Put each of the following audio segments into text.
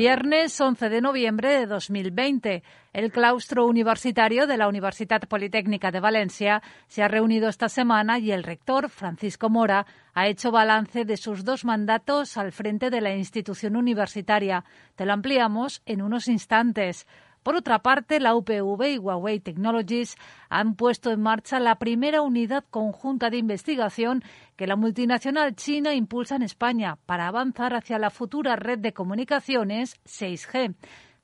Viernes 11 de noviembre de 2020. El claustro universitario de la Universidad Politécnica de Valencia se ha reunido esta semana y el rector, Francisco Mora, ha hecho balance de sus dos mandatos al frente de la institución universitaria. Te lo ampliamos en unos instantes. Por otra parte, la UPV y Huawei Technologies han puesto en marcha la primera unidad conjunta de investigación que la multinacional china impulsa en España para avanzar hacia la futura red de comunicaciones 6G.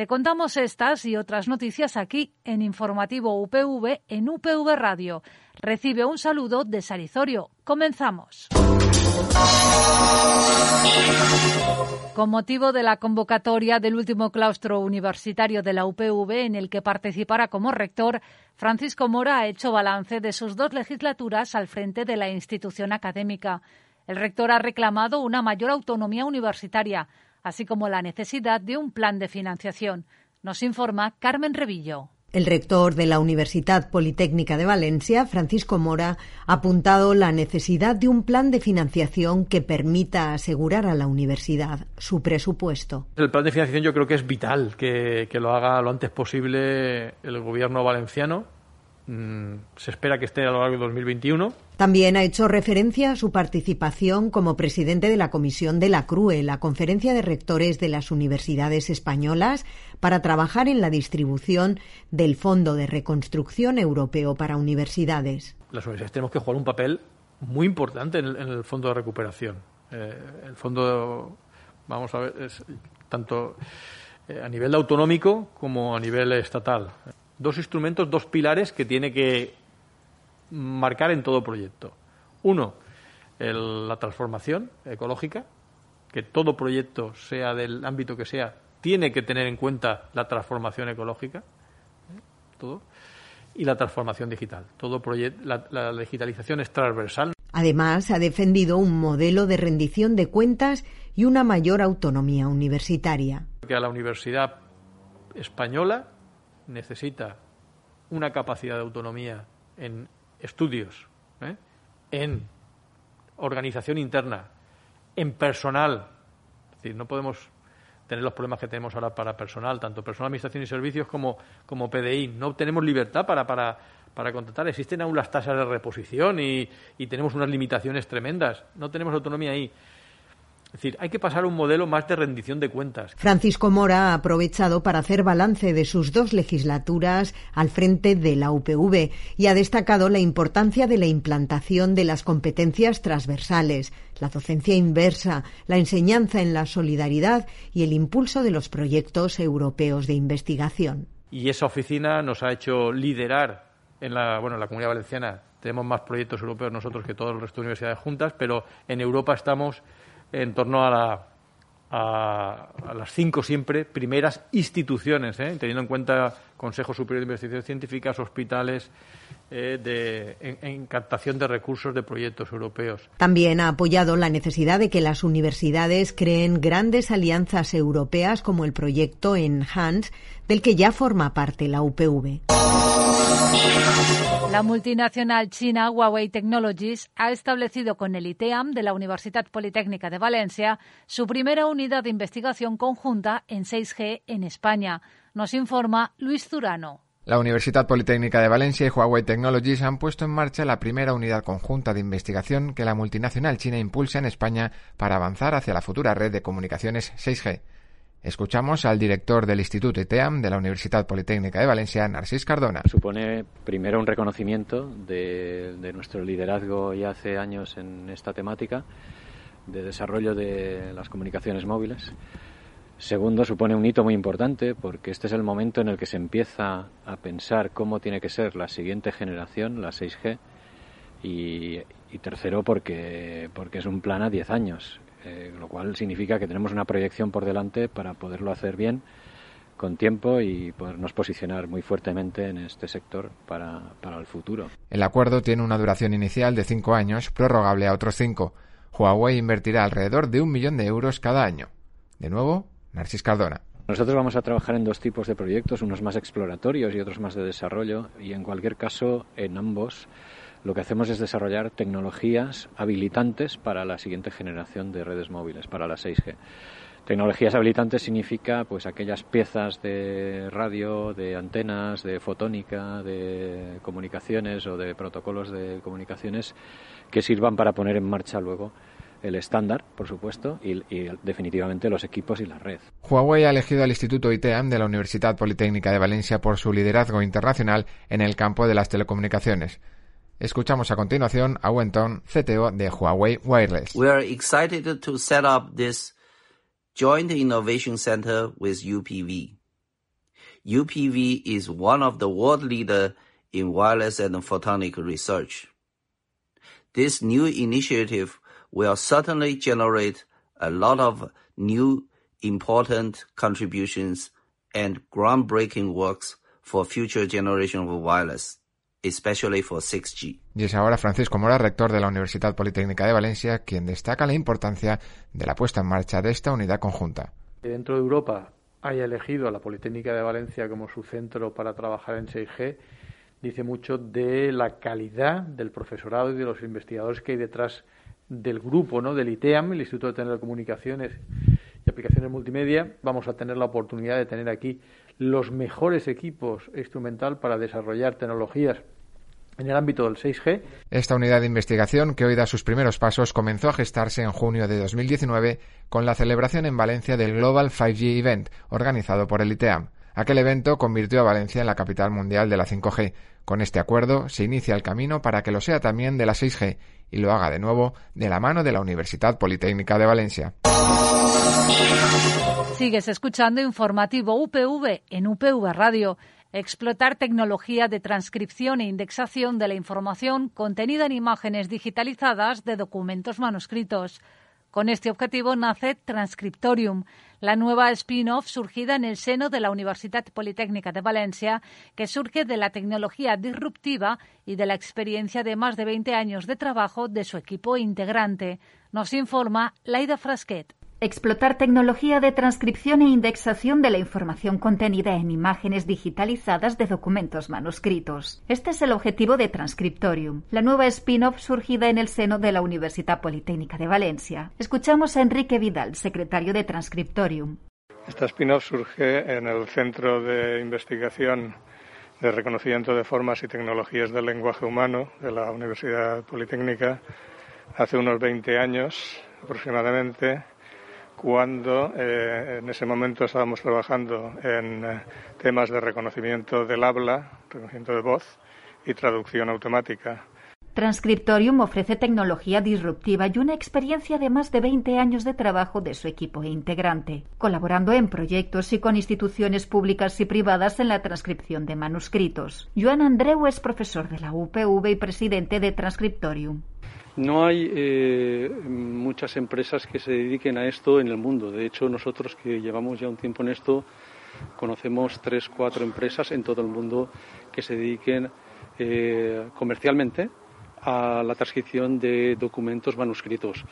Te contamos estas y otras noticias aquí en Informativo UPV en UPV Radio. Recibe un saludo de Sarizorio. Comenzamos. Con motivo de la convocatoria del último claustro universitario de la UPV en el que participará como rector, Francisco Mora ha hecho balance de sus dos legislaturas al frente de la institución académica. El rector ha reclamado una mayor autonomía universitaria, así como la necesidad de un plan de financiación. Nos informa Carmen Revillo. El rector de la Universidad Politécnica de Valencia, Francisco Mora, ha apuntado la necesidad de un plan de financiación que permita asegurar a la universidad su presupuesto. El plan de financiación yo creo que es vital que, que lo haga lo antes posible el gobierno valenciano se espera que esté a lo largo de 2021. También ha hecho referencia a su participación como presidente de la Comisión de la CRUE, la Conferencia de Rectores de las Universidades Españolas, para trabajar en la distribución del Fondo de Reconstrucción Europeo para Universidades. Las universidades tenemos que jugar un papel muy importante en el, Fondo de Recuperación. Eh, el Fondo, vamos a ver, es tanto eh, a nivel autonómico como a nivel estatal dos instrumentos, dos pilares que tiene que marcar en todo proyecto. Uno, la transformación ecológica, que todo proyecto, sea del ámbito que sea, tiene que tener en cuenta la transformación ecológica, ¿eh? todo, y la transformación digital. Todo la, la digitalización es transversal. Además, ha defendido un modelo de rendición de cuentas y una mayor autonomía universitaria. Que a la universidad española necesita una capacidad de autonomía en estudios, ¿eh? en organización interna, en personal. Es decir, no podemos tener los problemas que tenemos ahora para personal, tanto personal, administración y servicios como, como PDI. No tenemos libertad para, para, para contratar. Existen aún las tasas de reposición y, y tenemos unas limitaciones tremendas. No tenemos autonomía ahí. Es decir, hay que pasar a un modelo más de rendición de cuentas. Francisco Mora ha aprovechado para hacer balance de sus dos legislaturas al frente de la UPV y ha destacado la importancia de la implantación de las competencias transversales, la docencia inversa, la enseñanza en la solidaridad y el impulso de los proyectos europeos de investigación. Y esa oficina nos ha hecho liderar en la, bueno, en la Comunidad Valenciana. Tenemos más proyectos europeos nosotros que todo el resto de universidades juntas, pero en Europa estamos en torno a, la, a, las cinco siempre primeras instituciones, ¿eh? teniendo en cuenta Consejo Superior de Investigaciones Científicas, hospitales, eh, de, en, en, captación de recursos de proyectos europeos. También ha apoyado la necesidad de que las universidades creen grandes alianzas europeas como el proyecto ENHANCE, del que ya forma parte la UPV. La multinacional china Huawei Technologies ha establecido con el ITEAM de la Universidad Politécnica de Valencia su primera unidad de investigación conjunta en 6G en España. Nos informa Luis Zurano. La Universidad Politécnica de Valencia y Huawei Technologies han puesto en marcha la primera unidad conjunta de investigación que la multinacional china impulsa en España para avanzar hacia la futura red de comunicaciones 6G. Escuchamos al director del Instituto ITEAM de la Universidad Politécnica de Valencia, Narcís Cardona. Supone primero un reconocimiento de, nuestro liderazgo ya hace años en esta temática de desarrollo de las comunicaciones móviles. Segundo, supone un hito muy importante porque este es el momento en el que se empieza a pensar cómo tiene que ser la siguiente generación, la 6G. Y, y tercero, porque, porque es un plan a 10 años. Eh, lo cual significa que tenemos una proyección por delante para poderlo hacer bien con tiempo y podernos posicionar muy fuertemente en este sector para, para el futuro. El acuerdo tiene una duración inicial de cinco años, prorrogable a otros cinco. Huawei invertirá alrededor de un millón de euros cada año. De nuevo, Narcis Cardona. Nosotros vamos a trabajar en dos tipos de proyectos, unos más exploratorios y otros más de desarrollo, y en cualquier caso, en ambos, lo que hacemos es desarrollar tecnologías habilitantes para la siguiente generación de redes móviles, para la 6G. Tecnologías habilitantes significa pues aquellas piezas de radio, de antenas, de fotónica, de comunicaciones o de protocolos de comunicaciones que sirvan para poner en marcha luego el estándar, por supuesto, y, definitivamente los equipos y la red. Huawei ha elegido al Instituto ITEAM de la Universidad Politécnica de Valencia por su liderazgo internacional en el campo de las telecomunicaciones. Escuchamos a continuación a Wenton, CTO de Huawei Wireless. We are excited to set up this joint innovation center with UPV. UPV is one of the world leader in wireless and photonic research. This new initiative will certainly generate a lot of new important contributions and groundbreaking works for future generation of wireless, especially for 6G. Y es ahora Francisco Mora, rector de la Universidad Politécnica de Valencia, quien destaca la importancia de la puesta en marcha de esta unidad conjunta. Dentro de Europa haya elegido a la Politécnica de Valencia como su centro para trabajar en 6G, dice mucho de la calidad del profesorado y de los investigadores que hay detrás del grupo, ¿no? del ITEAM, el Instituto de Telecomunicaciones y Aplicaciones Multimedia, vamos a tener la oportunidad de tener aquí los mejores equipos instrumental para desarrollar tecnologías en el ámbito del 6G. Esta unidad de investigación, que hoy da sus primeros pasos, comenzó a gestarse en junio de 2019 con la celebración en Valencia del Global 5G Event, organizado por el ITEAM. Aquel evento convirtió a Valencia en la capital mundial de la 5G. Con este acuerdo se inicia el camino para que lo sea también de la 6G y lo haga de nuevo de la mano de la Universidad Politécnica de Valencia. Sigues escuchando informativo UPV en UPV Radio. Explotar tecnología de transcripción e indexación de la información contenida en imágenes digitalizadas de documentos manuscritos. Con este objetivo nace Transcriptorium, la nueva spin-off surgida en el seno de la Universidad Politécnica de Valencia, que surge de la tecnología disruptiva y de la experiencia de más de 20 años de trabajo de su equipo integrante. Nos informa Laida Frasquet. Explotar tecnología de transcripción e indexación de la información contenida en imágenes digitalizadas de documentos manuscritos. Este es el objetivo de Transcriptorium, la nueva spin-off surgida en el seno de la Universidad Politécnica de Valencia. Escuchamos a Enrique Vidal, secretario de Transcriptorium. Esta spin-off surge en el Centro de Investigación de Reconocimiento de Formas y Tecnologías del Lenguaje Humano de la Universidad Politécnica hace unos 20 años aproximadamente cuando eh, en ese momento estábamos trabajando en eh, temas de reconocimiento del habla, reconocimiento de voz y traducción automática. Transcriptorium ofrece tecnología disruptiva y una experiencia de más de 20 años de trabajo de su equipo integrante, colaborando en proyectos y con instituciones públicas y privadas en la transcripción de manuscritos. Joan Andreu es profesor de la UPV y presidente de Transcriptorium. No hay eh, muchas empresas que se dediquen a esto en el mundo. De hecho, nosotros que llevamos ya un tiempo en esto, conocemos tres, cuatro empresas en todo el mundo que se dediquen eh, comercialmente a la transcripción de documentos manuscritos,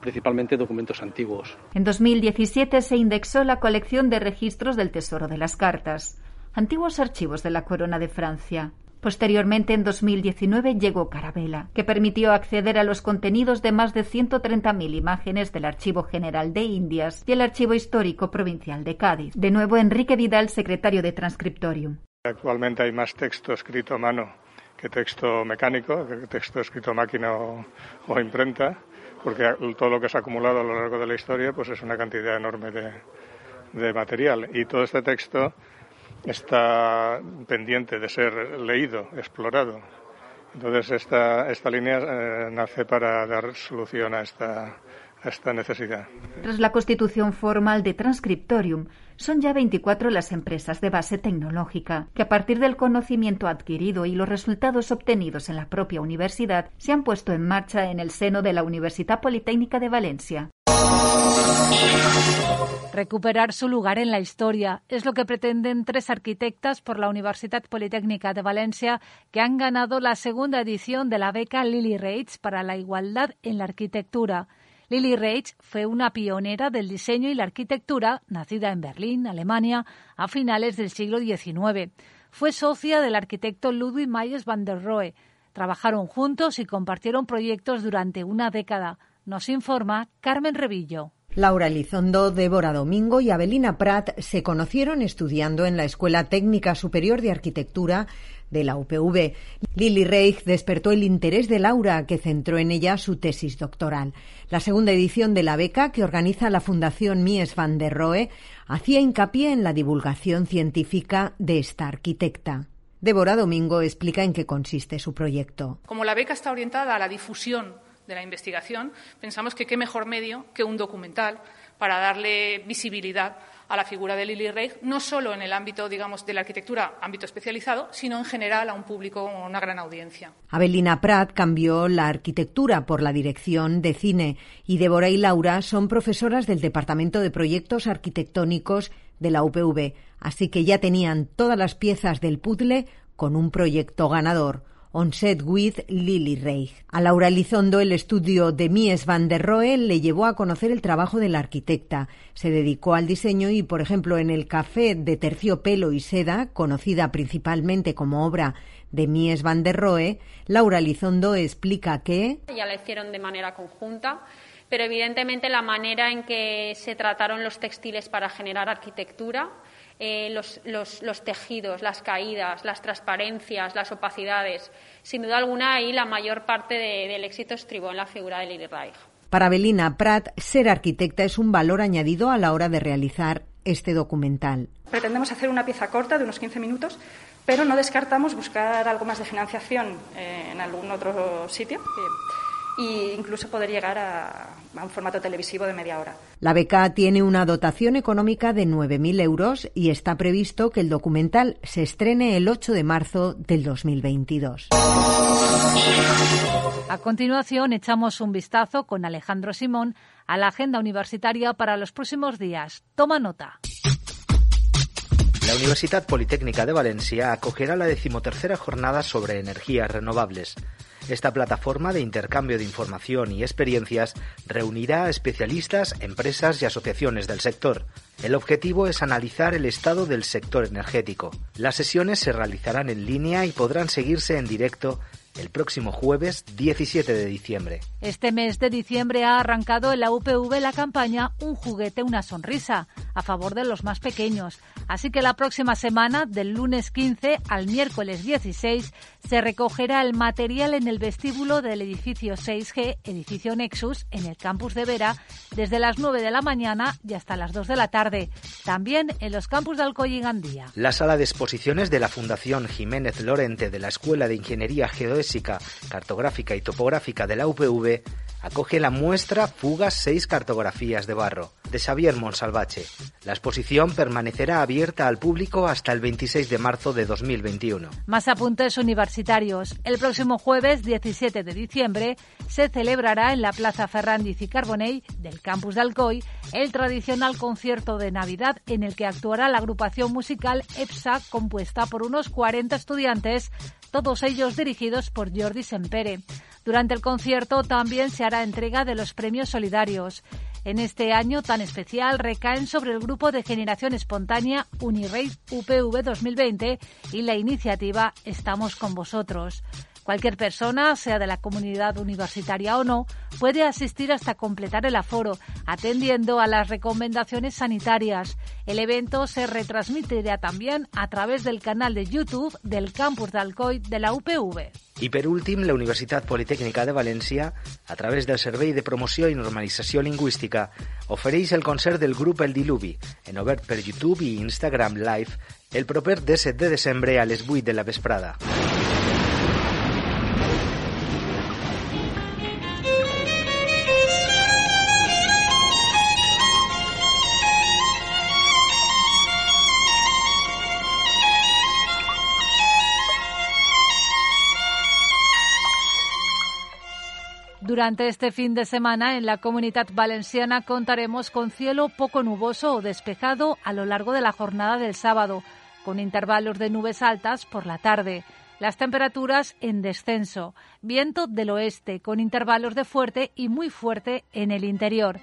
principalmente documentos antiguos. En 2017 se indexó la colección de registros del Tesoro de las Cartas, antiguos archivos de la Corona de Francia. Posteriormente, en 2019, llegó Carabela, que permitió acceder a los contenidos de más de 130.000 imágenes del Archivo General de Indias y el Archivo Histórico Provincial de Cádiz. De nuevo, Enrique Vidal, secretario de Transcriptorium. Actualmente hay más texto escrito a mano que texto mecánico, que texto escrito máquina o, imprenta, porque todo lo que se ha acumulado a lo largo de la historia pues es una cantidad enorme de, de material. Y todo este texto está pendiente de ser leído, explorado. Entonces esta, esta línea eh, nace para dar solución a esta, a esta necesidad. Tras la constitución formal de Transcriptorium, son ya 24 las empresas de base tecnológica que a partir del conocimiento adquirido y los resultados obtenidos en la propia universidad se han puesto en marcha en el seno de la Universidad Politécnica de Valencia. Recuperar su lugar en la historia es lo que pretenden tres arquitectas por la Universidad Politécnica de Valencia que han ganado la segunda edición de la beca Lily Reich para la igualdad en la arquitectura. Lily Reich fue una pionera del diseño y la arquitectura, nacida en Berlín, Alemania, a finales del siglo XIX. Fue socia del arquitecto Ludwig Mayes van der Rohe. Trabajaron juntos y compartieron proyectos durante una década. Nos informa Carmen Revillo. Laura Elizondo, Débora Domingo y Abelina Prat se conocieron estudiando en la Escuela Técnica Superior de Arquitectura de la UPV. Lili Reich despertó el interés de Laura, que centró en ella su tesis doctoral. La segunda edición de la beca, que organiza la Fundación Mies van der Rohe, hacía hincapié en la divulgación científica de esta arquitecta. Débora Domingo explica en qué consiste su proyecto. Como la beca está orientada a la difusión de la investigación, pensamos que qué mejor medio que un documental para darle visibilidad a la figura de Lily Reich, no solo en el ámbito, digamos, de la arquitectura, ámbito especializado, sino en general a un público, una gran audiencia. Abelina Prat cambió la arquitectura por la dirección de cine y Débora y Laura son profesoras del Departamento de Proyectos Arquitectónicos de la UPV, así que ya tenían todas las piezas del puzzle con un proyecto ganador On Set with Lily Reich. A Laura Elizondo, el estudio de Mies van der Rohe le llevó a conocer el trabajo de la arquitecta. Se dedicó al diseño y, por ejemplo, en el café de terciopelo y seda, conocida principalmente como obra de Mies van der Rohe, Laura Elizondo explica que. Ya la hicieron de manera conjunta pero evidentemente la manera en que se trataron los textiles para generar arquitectura eh, los, los, tejidos, las caídas, las transparencias, las opacidades. Sin duda alguna, ahí la mayor parte del éxito estribó en la figura de Lili Reich. Para Belina Prat, ser arquitecta es un valor añadido a la hora de realizar este documental. Pretendemos hacer una pieza corta de unos 15 minutos, pero no descartamos buscar algo más de financiación eh, en algún otro sitio e incluso poder llegar a, un formato televisivo de media hora. La beca tiene una dotación económica de 9.000 euros y está previsto que el documental se estrene el 8 de marzo del 2022. A continuación, echamos un vistazo con Alejandro Simón a la agenda universitaria para los próximos días. Toma nota. La Universidad Politécnica de Valencia acogerá la decimotercera jornada sobre energías renovables. Esta plataforma de intercambio de información y experiencias reunirá a especialistas, empresas y asociaciones del sector. El objetivo es analizar el estado del sector energético. Las sesiones se realizarán en línea y podrán seguirse en directo el próximo jueves 17 de diciembre. Este mes de diciembre ha arrancado en la UPV la campaña Un juguete, una sonrisa, a favor de los más pequeños. Así que la próxima semana, del lunes 15 al miércoles 16, se recogerá el material en el vestíbulo del edificio 6G, edificio Nexus, en el campus de Vera, desde las 9 de la mañana y hasta las 2 de la tarde. También en los campus de Alcoy y Gandía. La sala de exposiciones de la Fundación Jiménez Lorente de la Escuela de Ingeniería Cartográfica y topográfica de la UPV acoge la muestra Fugas 6 cartografías de barro de Xavier Monsalvache. La exposición permanecerá abierta al público hasta el 26 de marzo de 2021. Más apuntes universitarios. El próximo jueves 17 de diciembre se celebrará en la Plaza Ferrandiz y Carbonell del campus de Alcoy el tradicional concierto de Navidad en el que actuará la agrupación musical EPSA compuesta por unos 40 estudiantes todos ellos dirigidos por Jordi Sempere. Durante el concierto también se hará entrega de los premios solidarios. En este año tan especial recaen sobre el grupo de generación espontánea Unirey UPV 2020 y la iniciativa Estamos con vosotros. Cualquier persona, sea de la comunidad universitaria o no, puede asistir hasta completar el aforo, atendiendo a las recomendaciones sanitarias. El evento se retransmitirá también a través del canal de YouTube del campus de Alcoy de la UPV. Y per últim, la Universitat Politécnica de València, a través del Servei de Promoció i Normalització Lingüística, ofereix el concert del grup El Diluvi, en obert per YouTube i Instagram Live, el proper 17 de desembre a les 8 de la vesprada. Durante este fin de semana en la comunidad valenciana contaremos con cielo poco nuboso o despejado a lo largo de la jornada del sábado, con intervalos de nubes altas por la tarde. Las temperaturas en descenso, viento del oeste con intervalos de fuerte y muy fuerte en el interior.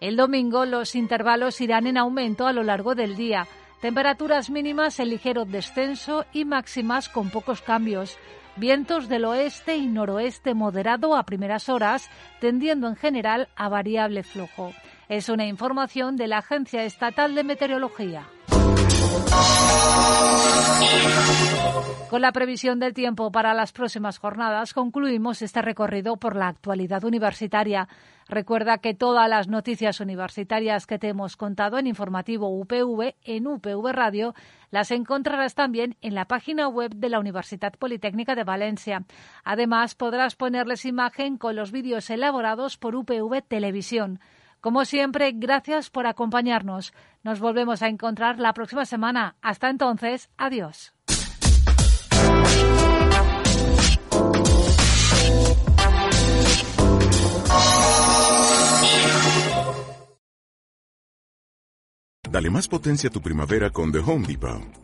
El domingo los intervalos irán en aumento a lo largo del día. Temperaturas mínimas en ligero descenso y máximas con pocos cambios. Vientos del oeste y noroeste moderado a primeras horas, tendiendo en general a variable flojo. Es una información de la Agencia Estatal de Meteorología. Con la previsión del tiempo para las próximas jornadas concluimos este recorrido por la actualidad universitaria. Recuerda que todas las noticias universitarias que te hemos contado en informativo UPV en UPV Radio las encontrarás también en la página web de la Universidad Politécnica de Valencia. Además, podrás ponerles imagen con los vídeos elaborados por UPV Televisión. Como siempre, gracias por acompañarnos. Nos volvemos a encontrar la próxima semana. Hasta entonces, adiós. Dale más potencia a tu primavera con The Home Depot.